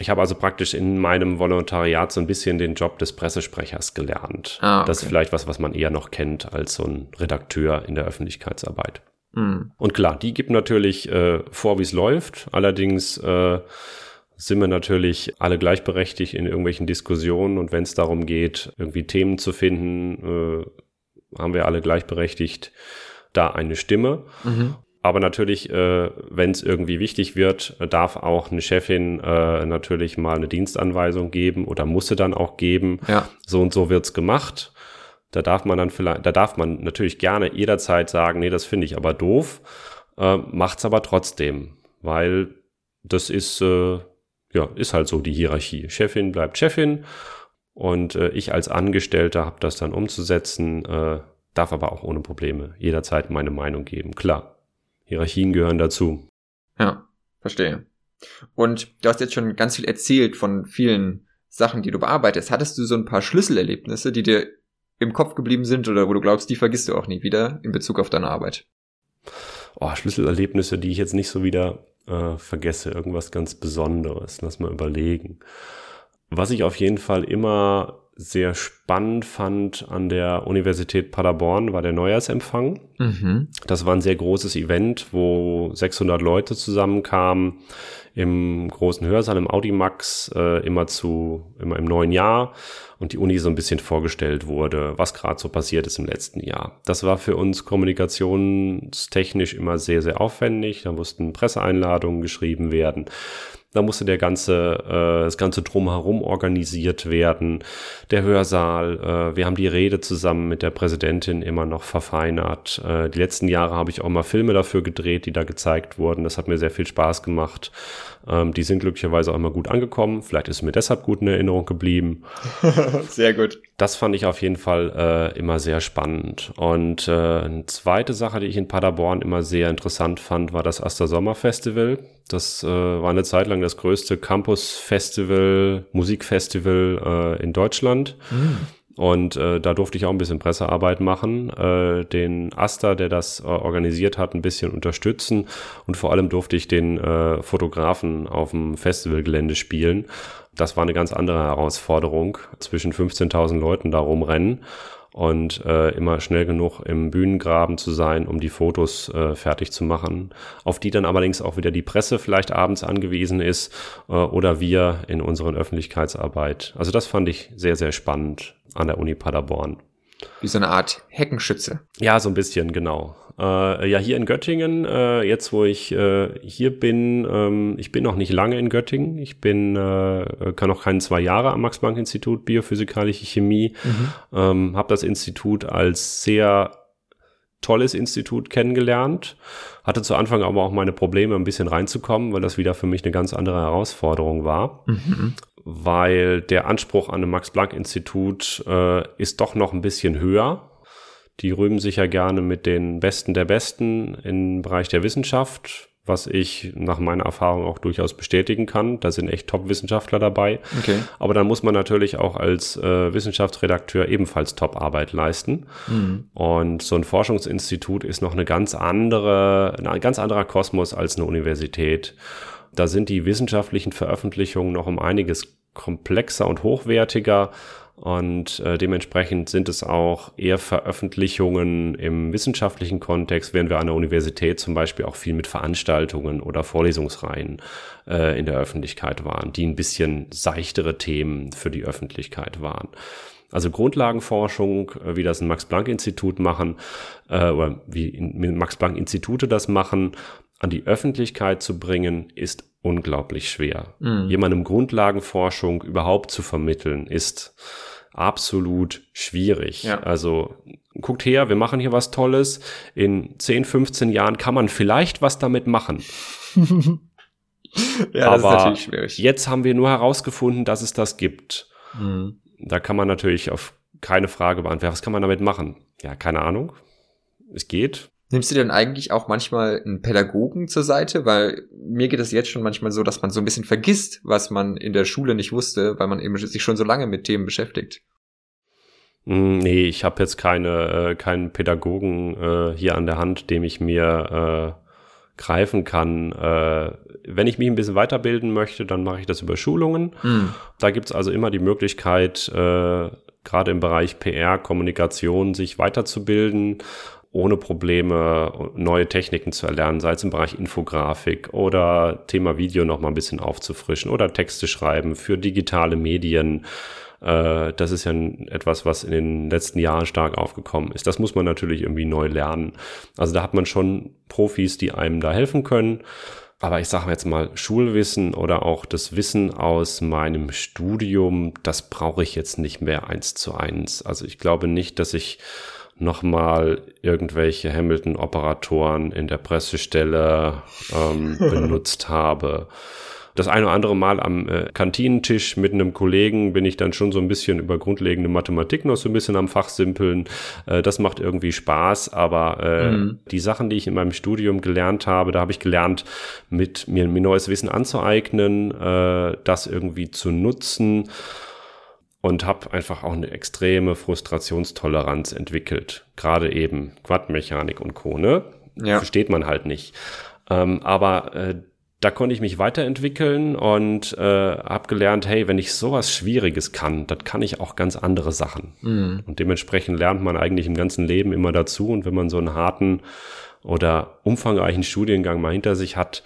C: Ich habe also praktisch in meinem Volontariat so ein bisschen den Job des Pressesprechers gelernt. Ah, okay. Das ist vielleicht was, was man eher noch kennt als so ein Redakteur in der Öffentlichkeitsarbeit. Mhm. Und klar, die gibt natürlich äh, vor, wie es läuft. Allerdings äh, sind wir natürlich alle gleichberechtigt in irgendwelchen Diskussionen und wenn es darum geht, irgendwie Themen zu finden, äh, haben wir alle gleichberechtigt da eine Stimme. Mhm. Aber natürlich, äh, wenn es irgendwie wichtig wird, darf auch eine Chefin äh, natürlich mal eine Dienstanweisung geben oder muss sie dann auch geben. Ja. So und so wird's gemacht. Da darf man dann vielleicht, da darf man natürlich gerne jederzeit sagen, nee, das finde ich aber doof, äh, macht's aber trotzdem, weil das ist, äh, ja, ist halt so die Hierarchie. Chefin bleibt Chefin und äh, ich als Angestellter habe das dann umzusetzen, äh, darf aber auch ohne Probleme jederzeit meine Meinung geben. Klar, Hierarchien gehören dazu.
A: Ja, verstehe. Und du hast jetzt schon ganz viel erzählt von vielen Sachen, die du bearbeitest. Hattest du so ein paar Schlüsselerlebnisse, die dir im Kopf geblieben sind oder wo du glaubst, die vergisst du auch nie wieder in Bezug auf deine Arbeit?
C: Oh, Schlüsselerlebnisse, die ich jetzt nicht so wieder äh, vergesse. Irgendwas ganz Besonderes. Lass mal überlegen. Was ich auf jeden Fall immer sehr spannend fand an der Universität Paderborn war der Neujahrsempfang. Mhm. Das war ein sehr großes Event, wo 600 Leute zusammenkamen im großen Hörsaal im Audimax äh, immer zu immer im neuen Jahr und die Uni so ein bisschen vorgestellt wurde, was gerade so passiert ist im letzten Jahr. Das war für uns kommunikationstechnisch immer sehr sehr aufwendig. Da mussten Presseeinladungen geschrieben werden. Da musste der ganze, äh, das ganze drumherum organisiert werden. Der Hörsaal, äh, wir haben die Rede zusammen mit der Präsidentin immer noch verfeinert. Äh, die letzten Jahre habe ich auch mal Filme dafür gedreht, die da gezeigt wurden. Das hat mir sehr viel Spaß gemacht. Ähm, die sind glücklicherweise auch immer gut angekommen. Vielleicht ist mir deshalb gut in Erinnerung geblieben.
A: sehr gut.
C: Das fand ich auf jeden Fall äh, immer sehr spannend. Und äh, eine zweite Sache, die ich in Paderborn immer sehr interessant fand, war das Aster Sommer Festival. Das äh, war eine Zeit lang das größte Campus-Festival, Musikfestival äh, in Deutschland. Mhm. Und äh, da durfte ich auch ein bisschen Pressearbeit machen, äh, den Asta, der das äh, organisiert hat, ein bisschen unterstützen und vor allem durfte ich den äh, Fotografen auf dem Festivalgelände spielen. Das war eine ganz andere Herausforderung, zwischen 15.000 Leuten da rumrennen und äh, immer schnell genug im Bühnengraben zu sein, um die Fotos äh, fertig zu machen, auf die dann allerdings auch wieder die Presse vielleicht abends angewiesen ist äh, oder wir in unseren Öffentlichkeitsarbeit. Also das fand ich sehr, sehr spannend an der Uni Paderborn.
A: Wie so eine Art Heckenschütze.
C: Ja, so ein bisschen, genau. Äh, ja, hier in Göttingen, äh, jetzt wo ich äh, hier bin, ähm, ich bin noch nicht lange in Göttingen. Ich bin, äh, kann noch keine zwei Jahre am Max-Planck-Institut Biophysikalische Chemie. Mhm. Ähm, habe das Institut als sehr tolles Institut kennengelernt. Hatte zu Anfang aber auch meine Probleme, ein bisschen reinzukommen, weil das wieder für mich eine ganz andere Herausforderung war. Mhm. Weil der Anspruch an einem Max-Planck-Institut äh, ist doch noch ein bisschen höher die rühmen sich ja gerne mit den Besten der Besten im Bereich der Wissenschaft, was ich nach meiner Erfahrung auch durchaus bestätigen kann. Da sind echt Top-Wissenschaftler dabei.
A: Okay.
C: Aber dann muss man natürlich auch als äh, Wissenschaftsredakteur ebenfalls Top-Arbeit leisten. Mhm. Und so ein Forschungsinstitut ist noch eine ganz andere, ein ganz anderer Kosmos als eine Universität. Da sind die wissenschaftlichen Veröffentlichungen noch um einiges komplexer und hochwertiger und äh, dementsprechend sind es auch eher Veröffentlichungen im wissenschaftlichen Kontext, während wir an der Universität zum Beispiel auch viel mit Veranstaltungen oder Vorlesungsreihen äh, in der Öffentlichkeit waren, die ein bisschen seichtere Themen für die Öffentlichkeit waren. Also Grundlagenforschung, äh, wie das ein Max-Planck-Institut machen, äh, oder wie Max-Planck-Institute das machen, an die Öffentlichkeit zu bringen, ist unglaublich schwer. Mhm. Jemandem Grundlagenforschung überhaupt zu vermitteln, ist absolut schwierig. Ja. Also guckt her, wir machen hier was Tolles. In 10, 15 Jahren kann man vielleicht was damit machen. ja, das Aber ist natürlich schwierig. Jetzt haben wir nur herausgefunden, dass es das gibt. Mhm. Da kann man natürlich auf keine Frage beantworten. Was kann man damit machen? Ja, keine Ahnung. Es geht.
A: Nimmst du denn eigentlich auch manchmal einen Pädagogen zur Seite? Weil mir geht es jetzt schon manchmal so, dass man so ein bisschen vergisst, was man in der Schule nicht wusste, weil man eben sich schon so lange mit Themen beschäftigt.
C: Hm, nee, ich habe jetzt keine, äh, keinen Pädagogen äh, hier an der Hand, dem ich mir äh, greifen kann. Äh, wenn ich mich ein bisschen weiterbilden möchte, dann mache ich das über Schulungen. Mhm. Da gibt's also immer die Möglichkeit, äh, gerade im Bereich PR, Kommunikation, sich weiterzubilden ohne Probleme neue Techniken zu erlernen, sei es im Bereich Infografik oder Thema Video noch mal ein bisschen aufzufrischen oder Texte schreiben für digitale Medien. Äh, das ist ja etwas, was in den letzten Jahren stark aufgekommen ist. Das muss man natürlich irgendwie neu lernen. Also da hat man schon Profis, die einem da helfen können. Aber ich sage jetzt mal, Schulwissen oder auch das Wissen aus meinem Studium, das brauche ich jetzt nicht mehr eins zu eins. Also ich glaube nicht, dass ich nochmal irgendwelche Hamilton-Operatoren in der Pressestelle ähm, benutzt habe. Das eine oder andere Mal am äh, Kantinentisch mit einem Kollegen bin ich dann schon so ein bisschen über grundlegende Mathematik noch so ein bisschen am Fachsimpeln. Äh, das macht irgendwie Spaß, aber äh, mhm. die Sachen, die ich in meinem Studium gelernt habe, da habe ich gelernt, mit mir, mir neues Wissen anzueignen, äh, das irgendwie zu nutzen und habe einfach auch eine extreme Frustrationstoleranz entwickelt. Gerade eben Quadmechanik und Co. Ne? Ja. Versteht man halt nicht. Ähm, aber äh, da konnte ich mich weiterentwickeln und äh, habe gelernt, hey, wenn ich sowas Schwieriges kann, dann kann ich auch ganz andere Sachen. Mhm. Und dementsprechend lernt man eigentlich im ganzen Leben immer dazu. Und wenn man so einen harten oder umfangreichen Studiengang mal hinter sich hat,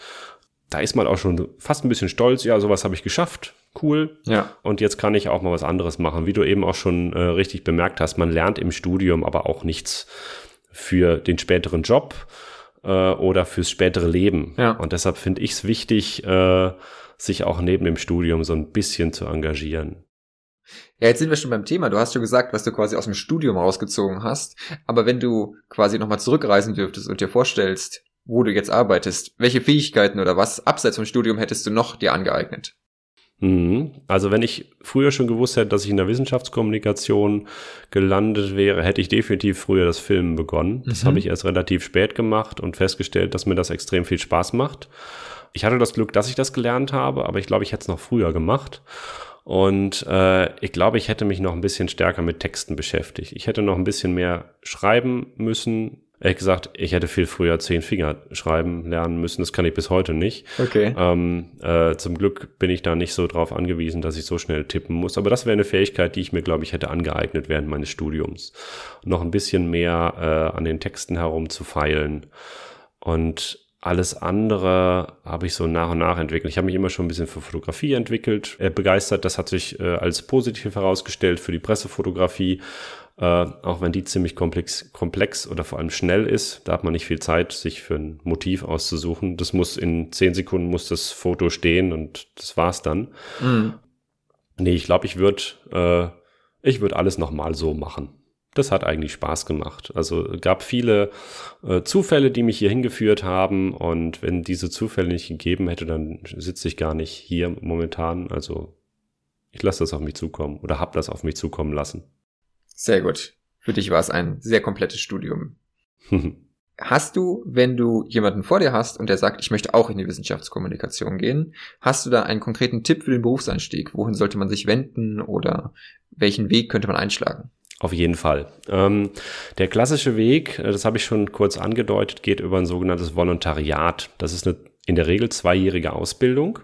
C: da ist man auch schon fast ein bisschen stolz, ja, sowas habe ich geschafft cool. Ja. Und jetzt kann ich auch mal was anderes machen. Wie du eben auch schon äh, richtig bemerkt hast, man lernt im Studium aber auch nichts für den späteren Job äh, oder fürs spätere Leben. Ja. Und deshalb finde ich es wichtig, äh, sich auch neben dem Studium so ein bisschen zu engagieren.
A: Ja, jetzt sind wir schon beim Thema. Du hast schon gesagt, was du quasi aus dem Studium rausgezogen hast. Aber wenn du quasi nochmal zurückreisen dürftest und dir vorstellst, wo du jetzt arbeitest, welche Fähigkeiten oder was abseits vom Studium hättest du noch dir angeeignet?
C: Mhm. Also wenn ich früher schon gewusst hätte, dass ich in der Wissenschaftskommunikation gelandet wäre, hätte ich definitiv früher das Filmen begonnen. Das mhm. habe ich erst relativ spät gemacht und festgestellt, dass mir das extrem viel Spaß macht. Ich hatte das Glück, dass ich das gelernt habe, aber ich glaube, ich hätte es noch früher gemacht. Und äh, ich glaube, ich hätte mich noch ein bisschen stärker mit Texten beschäftigt. Ich hätte noch ein bisschen mehr schreiben müssen, Ehrlich gesagt, ich hätte viel früher zehn Finger schreiben lernen müssen. Das kann ich bis heute nicht. Okay. Ähm, äh, zum Glück bin ich da nicht so drauf angewiesen, dass ich so schnell tippen muss. Aber das wäre eine Fähigkeit, die ich mir, glaube ich, hätte angeeignet während meines Studiums. Noch ein bisschen mehr äh, an den Texten herumzufeilen. Und alles andere habe ich so nach und nach entwickelt. Ich habe mich immer schon ein bisschen für Fotografie entwickelt, äh, begeistert. Das hat sich äh, als positiv herausgestellt für die Pressefotografie äh, auch wenn die ziemlich komplex, komplex oder vor allem schnell ist. Da hat man nicht viel Zeit, sich für ein Motiv auszusuchen. Das muss in zehn Sekunden muss das Foto stehen und das war's dann. Mhm. Nee, ich glaube, ich würde äh, ich würde alles nochmal so machen. Das hat eigentlich Spaß gemacht. Also gab viele äh, Zufälle, die mich hier hingeführt haben. Und wenn diese Zufälle nicht gegeben hätte, dann sitze ich gar nicht hier momentan. Also ich lasse das auf mich zukommen oder habe das auf mich zukommen lassen.
A: Sehr gut. Für dich war es ein sehr komplettes Studium. Hast du, wenn du jemanden vor dir hast und der sagt, ich möchte auch in die Wissenschaftskommunikation gehen, hast du da einen konkreten Tipp für den Berufseinstieg? Wohin sollte man sich wenden oder welchen Weg könnte man einschlagen?
C: Auf jeden Fall. Ähm, der klassische Weg, äh, das habe ich schon kurz angedeutet, geht über ein sogenanntes Volontariat. Das ist eine in der Regel zweijährige Ausbildung.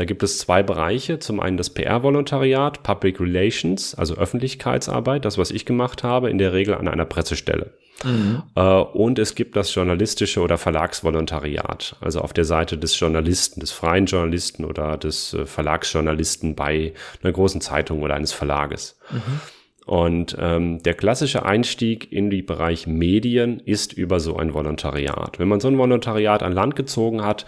C: Da gibt es zwei Bereiche. Zum einen das PR-Volontariat, Public Relations, also Öffentlichkeitsarbeit, das, was ich gemacht habe, in der Regel an einer Pressestelle. Mhm. Äh, und es gibt das journalistische oder Verlagsvolontariat, also auf der Seite des Journalisten, des freien Journalisten oder des äh, Verlagsjournalisten bei einer großen Zeitung oder eines Verlages. Mhm. Und ähm, der klassische Einstieg in die Bereich Medien ist über so ein Volontariat. Wenn man so ein Volontariat an Land gezogen hat,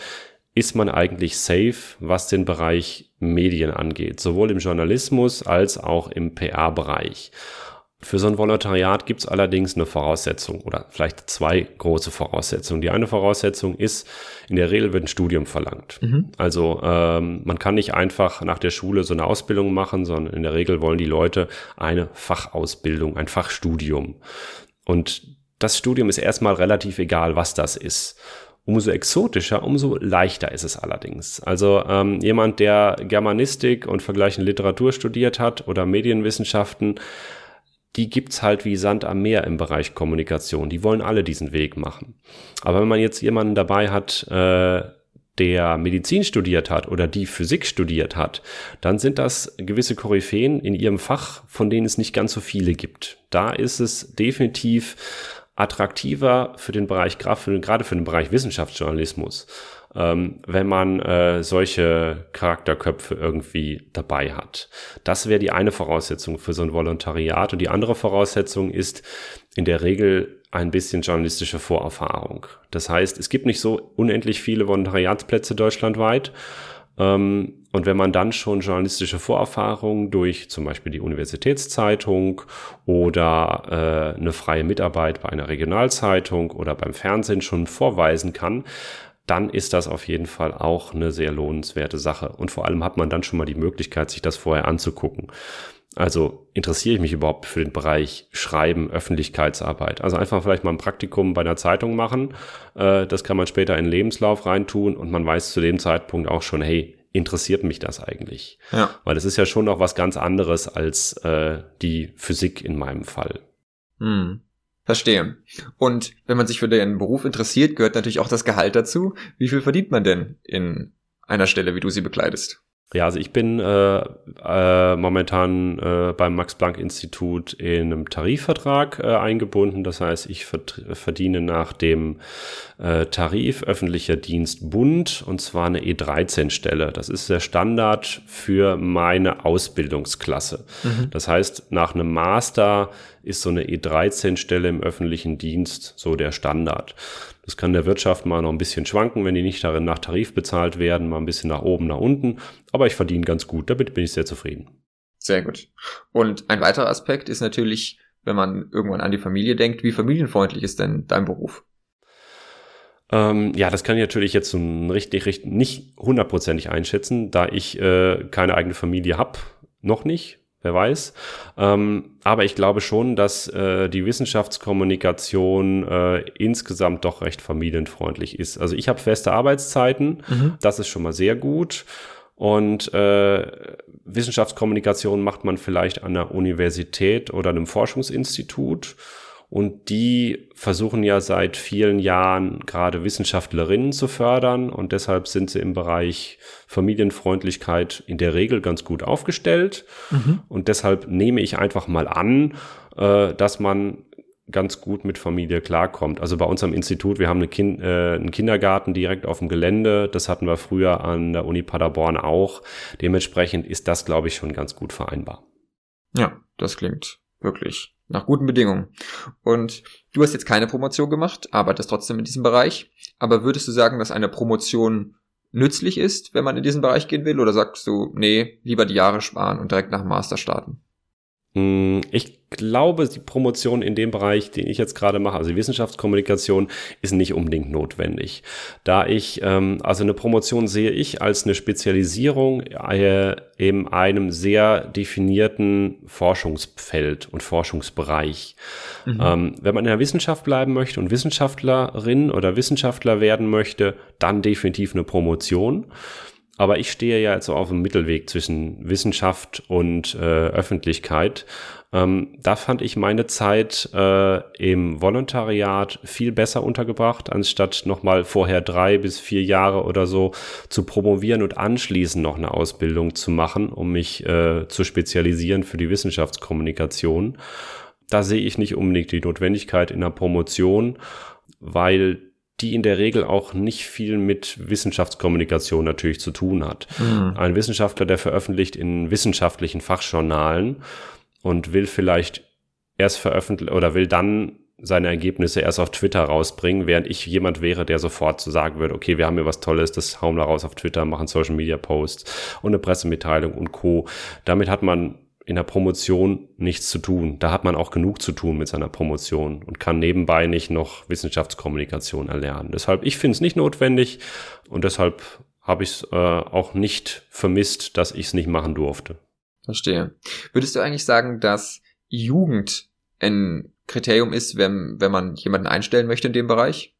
C: ist man eigentlich safe, was den Bereich Medien angeht, sowohl im Journalismus als auch im PR-Bereich. Für so ein Volontariat gibt es allerdings eine Voraussetzung oder vielleicht zwei große Voraussetzungen. Die eine Voraussetzung ist, in der Regel wird ein Studium verlangt. Mhm. Also ähm, man kann nicht einfach nach der Schule so eine Ausbildung machen, sondern in der Regel wollen die Leute eine Fachausbildung, ein Fachstudium. Und das Studium ist erstmal relativ egal, was das ist. Umso exotischer, umso leichter ist es allerdings. Also ähm, jemand, der Germanistik und vergleichende Literatur studiert hat oder Medienwissenschaften, die gibt's halt wie Sand am Meer im Bereich Kommunikation. Die wollen alle diesen Weg machen. Aber wenn man jetzt jemanden dabei hat, äh, der Medizin studiert hat oder die Physik studiert hat, dann sind das gewisse Koryphäen in ihrem Fach, von denen es nicht ganz so viele gibt. Da ist es definitiv attraktiver für den Bereich, gerade für den Bereich Wissenschaftsjournalismus ähm, wenn man äh, solche Charakterköpfe irgendwie dabei hat. Das wäre die eine Voraussetzung für so ein Volontariat. Und die andere Voraussetzung ist in der Regel ein bisschen journalistische Vorerfahrung. Das heißt, es gibt nicht so unendlich viele Volontariatsplätze deutschlandweit. Ähm, und wenn man dann schon journalistische Vorerfahrung durch zum Beispiel die Universitätszeitung oder äh, eine freie Mitarbeit bei einer Regionalzeitung oder beim Fernsehen schon vorweisen kann, dann ist das auf jeden Fall auch eine sehr lohnenswerte Sache. Und vor allem hat man dann schon mal die Möglichkeit, sich das vorher anzugucken. Also interessiere ich mich überhaupt für den Bereich Schreiben, Öffentlichkeitsarbeit. Also einfach vielleicht mal ein Praktikum bei einer Zeitung machen. Äh, das kann man später in den Lebenslauf reintun und man weiß zu dem Zeitpunkt auch schon, hey, interessiert mich das eigentlich? Ja. Weil es ist ja schon noch was ganz anderes als äh, die Physik in meinem Fall.
A: Hm. Verstehe. Und wenn man sich für den Beruf interessiert, gehört natürlich auch das Gehalt dazu. Wie viel verdient man denn in einer Stelle, wie du sie bekleidest?
C: Ja, also ich bin äh, äh, momentan äh, beim Max-Planck-Institut in einem Tarifvertrag äh, eingebunden. Das heißt, ich verdiene nach dem äh, Tarif öffentlicher Dienst Bund und zwar eine E13-Stelle. Das ist der Standard für meine Ausbildungsklasse. Mhm. Das heißt, nach einem Master ist so eine E13-Stelle im öffentlichen Dienst so der Standard. Das kann der Wirtschaft mal noch ein bisschen schwanken, wenn die nicht darin nach Tarif bezahlt werden, mal ein bisschen nach oben, nach unten. Aber ich verdiene ganz gut, damit bin ich sehr zufrieden.
A: Sehr gut. Und ein weiterer Aspekt ist natürlich, wenn man irgendwann an die Familie denkt, wie familienfreundlich ist denn dein Beruf?
C: Ähm, ja, das kann ich natürlich jetzt so richtig, richtig nicht hundertprozentig einschätzen, da ich äh, keine eigene Familie habe, noch nicht wer weiß. Ähm, aber ich glaube schon, dass äh, die Wissenschaftskommunikation äh, insgesamt doch recht familienfreundlich ist. Also ich habe feste Arbeitszeiten, mhm. das ist schon mal sehr gut. Und äh, Wissenschaftskommunikation macht man vielleicht an der Universität oder einem Forschungsinstitut. Und die versuchen ja seit vielen Jahren gerade Wissenschaftlerinnen zu fördern und deshalb sind sie im Bereich Familienfreundlichkeit in der Regel ganz gut aufgestellt. Mhm. Und deshalb nehme ich einfach mal an, äh, dass man ganz gut mit Familie klarkommt. Also bei uns am Institut, wir haben eine kind, äh, einen Kindergarten direkt auf dem Gelände. Das hatten wir früher an der Uni Paderborn auch. Dementsprechend ist das, glaube ich, schon ganz gut vereinbar.
A: Ja, das klingt wirklich nach guten Bedingungen. Und du hast jetzt keine Promotion gemacht, arbeitest trotzdem in diesem Bereich. Aber würdest du sagen, dass eine Promotion nützlich ist, wenn man in diesen Bereich gehen will? Oder sagst du, nee, lieber die Jahre sparen und direkt nach dem Master starten?
C: Mm, ich glaube, die Promotion in dem Bereich, den ich jetzt gerade mache, also die Wissenschaftskommunikation, ist nicht unbedingt notwendig. Da ich, ähm, also eine Promotion sehe ich als eine Spezialisierung äh, in einem sehr definierten Forschungsfeld und Forschungsbereich. Mhm. Ähm, wenn man in der Wissenschaft bleiben möchte und Wissenschaftlerin oder Wissenschaftler werden möchte, dann definitiv eine Promotion. Aber ich stehe ja jetzt so auf dem Mittelweg zwischen Wissenschaft und äh, Öffentlichkeit. Ähm, da fand ich meine Zeit äh, im Volontariat viel besser untergebracht, anstatt nochmal vorher drei bis vier Jahre oder so zu promovieren und anschließend noch eine Ausbildung zu machen, um mich äh, zu spezialisieren für die Wissenschaftskommunikation. Da sehe ich nicht unbedingt die Notwendigkeit in der Promotion, weil die in der Regel auch nicht viel mit Wissenschaftskommunikation natürlich zu tun hat. Mhm. Ein Wissenschaftler, der veröffentlicht in wissenschaftlichen Fachjournalen und will vielleicht erst veröffentlichen oder will dann seine Ergebnisse erst auf Twitter rausbringen, während ich jemand wäre, der sofort so sagen würde, okay, wir haben hier was Tolles, das hauen wir raus auf Twitter, machen Social Media Posts und eine Pressemitteilung und Co. Damit hat man in der Promotion nichts zu tun. Da hat man auch genug zu tun mit seiner Promotion und kann nebenbei nicht noch Wissenschaftskommunikation erlernen. Deshalb, ich finde es nicht notwendig und deshalb habe ich es äh, auch nicht vermisst, dass ich es nicht machen durfte.
A: Verstehe. Würdest du eigentlich sagen, dass Jugend ein Kriterium ist, wenn, wenn man jemanden einstellen möchte in dem Bereich?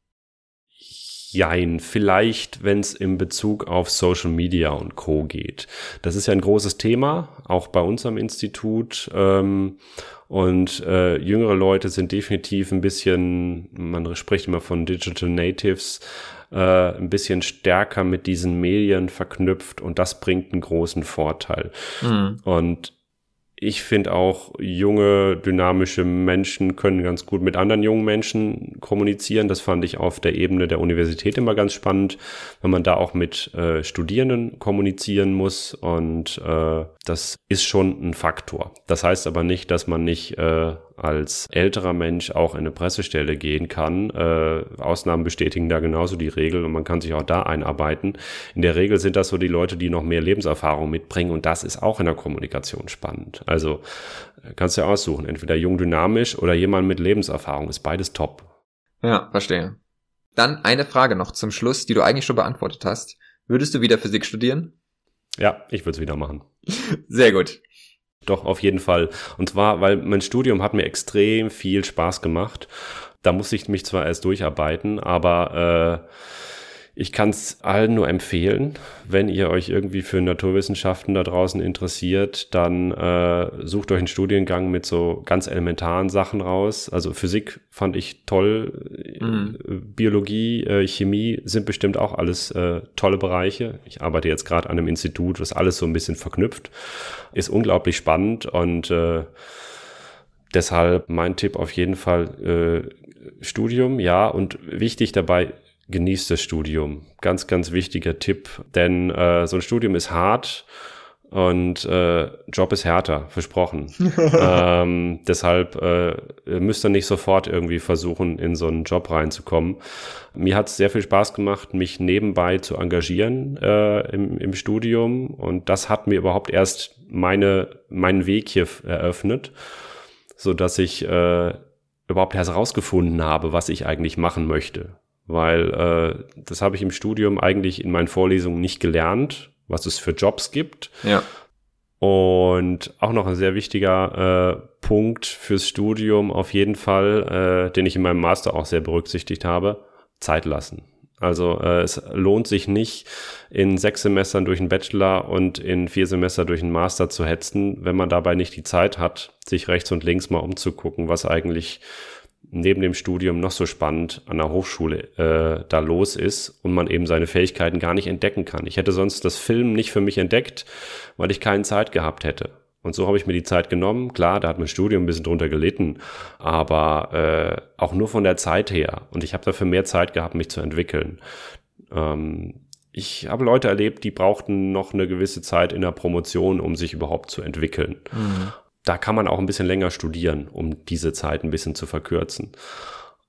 C: Jein, vielleicht, wenn es in Bezug auf Social Media und Co. geht. Das ist ja ein großes Thema, auch bei uns am Institut. Ähm, und äh, jüngere Leute sind definitiv ein bisschen, man spricht immer von Digital Natives, äh, ein bisschen stärker mit diesen Medien verknüpft und das bringt einen großen Vorteil. Mhm. Und ich finde auch, junge, dynamische Menschen können ganz gut mit anderen jungen Menschen kommunizieren. Das fand ich auf der Ebene der Universität immer ganz spannend, wenn man da auch mit äh, Studierenden kommunizieren muss. Und äh, das ist schon ein Faktor. Das heißt aber nicht, dass man nicht äh, als älterer Mensch auch in eine Pressestelle gehen kann. Äh, Ausnahmen bestätigen da genauso die Regel und man kann sich auch da einarbeiten. In der Regel sind das so die Leute, die noch mehr Lebenserfahrung mitbringen und das ist auch in der Kommunikation spannend. Also äh, kannst du ja aussuchen, entweder jung dynamisch oder jemand mit Lebenserfahrung, ist beides top.
A: Ja, verstehe. Dann eine Frage noch zum Schluss, die du eigentlich schon beantwortet hast. Würdest du wieder Physik studieren?
C: Ja, ich würde es wieder machen.
A: Sehr gut.
C: Doch, auf jeden Fall. Und zwar, weil mein Studium hat mir extrem viel Spaß gemacht. Da musste ich mich zwar erst durcharbeiten, aber äh, ich kann es allen nur empfehlen, wenn ihr euch irgendwie für Naturwissenschaften da draußen interessiert, dann äh, sucht euch einen Studiengang mit so ganz elementaren Sachen raus. Also Physik fand ich toll, mhm. Biologie, äh, Chemie sind bestimmt auch alles äh, tolle Bereiche. Ich arbeite jetzt gerade an einem Institut, das alles so ein bisschen verknüpft. Ist unglaublich spannend und äh, deshalb mein Tipp auf jeden Fall äh, Studium, ja, und wichtig dabei, genießt das Studium. Ganz, ganz wichtiger Tipp, denn äh, so ein Studium ist hart und äh, Job ist härter, versprochen. ähm, deshalb äh, müsst ihr nicht sofort irgendwie versuchen, in so einen Job reinzukommen. Mir hat es sehr viel Spaß gemacht, mich nebenbei zu engagieren äh, im, im Studium und das hat mir überhaupt erst meine, meinen Weg hier eröffnet, so dass ich äh, überhaupt herausgefunden habe, was ich eigentlich machen möchte weil äh, das habe ich im Studium eigentlich in meinen Vorlesungen nicht gelernt, was es für Jobs gibt.
A: Ja.
C: Und auch noch ein sehr wichtiger äh, Punkt fürs Studium auf jeden Fall, äh, den ich in meinem Master auch sehr berücksichtigt habe, Zeit lassen. Also äh, es lohnt sich nicht, in sechs Semestern durch einen Bachelor und in vier Semester durch einen Master zu hetzen, wenn man dabei nicht die Zeit hat, sich rechts und links mal umzugucken, was eigentlich neben dem Studium noch so spannend an der Hochschule äh, da los ist und man eben seine Fähigkeiten gar nicht entdecken kann. Ich hätte sonst das Film nicht für mich entdeckt, weil ich keine Zeit gehabt hätte. Und so habe ich mir die Zeit genommen. Klar, da hat mein Studium ein bisschen drunter gelitten, aber äh, auch nur von der Zeit her. Und ich habe dafür mehr Zeit gehabt, mich zu entwickeln. Ähm, ich habe Leute erlebt, die brauchten noch eine gewisse Zeit in der Promotion, um sich überhaupt zu entwickeln. Mhm da kann man auch ein bisschen länger studieren, um diese Zeit ein bisschen zu verkürzen.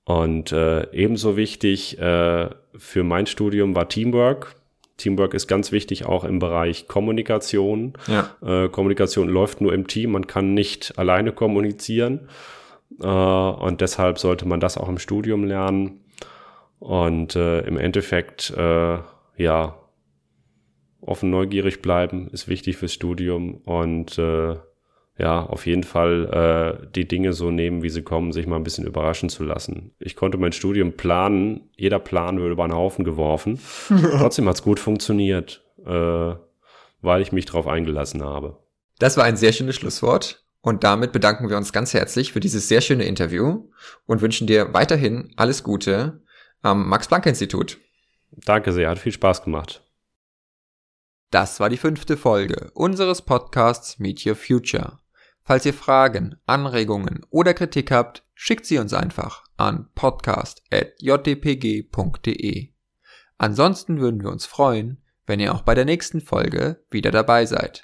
C: Und äh, ebenso wichtig äh, für mein Studium war Teamwork. Teamwork ist ganz wichtig auch im Bereich Kommunikation.
A: Ja.
C: Äh, Kommunikation läuft nur im Team, man kann nicht alleine kommunizieren. Äh, und deshalb sollte man das auch im Studium lernen. Und äh, im Endeffekt, äh, ja, offen neugierig bleiben ist wichtig fürs Studium und äh, ja, auf jeden Fall äh, die Dinge so nehmen, wie sie kommen, sich mal ein bisschen überraschen zu lassen. Ich konnte mein Studium planen, jeder Plan wurde über einen Haufen geworfen. Trotzdem hat's gut funktioniert, äh, weil ich mich darauf eingelassen habe.
A: Das war ein sehr schönes Schlusswort. Und damit bedanken wir uns ganz herzlich für dieses sehr schöne Interview und wünschen dir weiterhin alles Gute am Max-Planck-Institut.
C: Danke sehr, hat viel Spaß gemacht.
A: Das war die fünfte Folge unseres Podcasts Meet Your Future. Falls ihr Fragen, Anregungen oder Kritik habt, schickt sie uns einfach an podcast.jdpg.de. Ansonsten würden wir uns freuen, wenn ihr auch bei der nächsten Folge wieder dabei seid.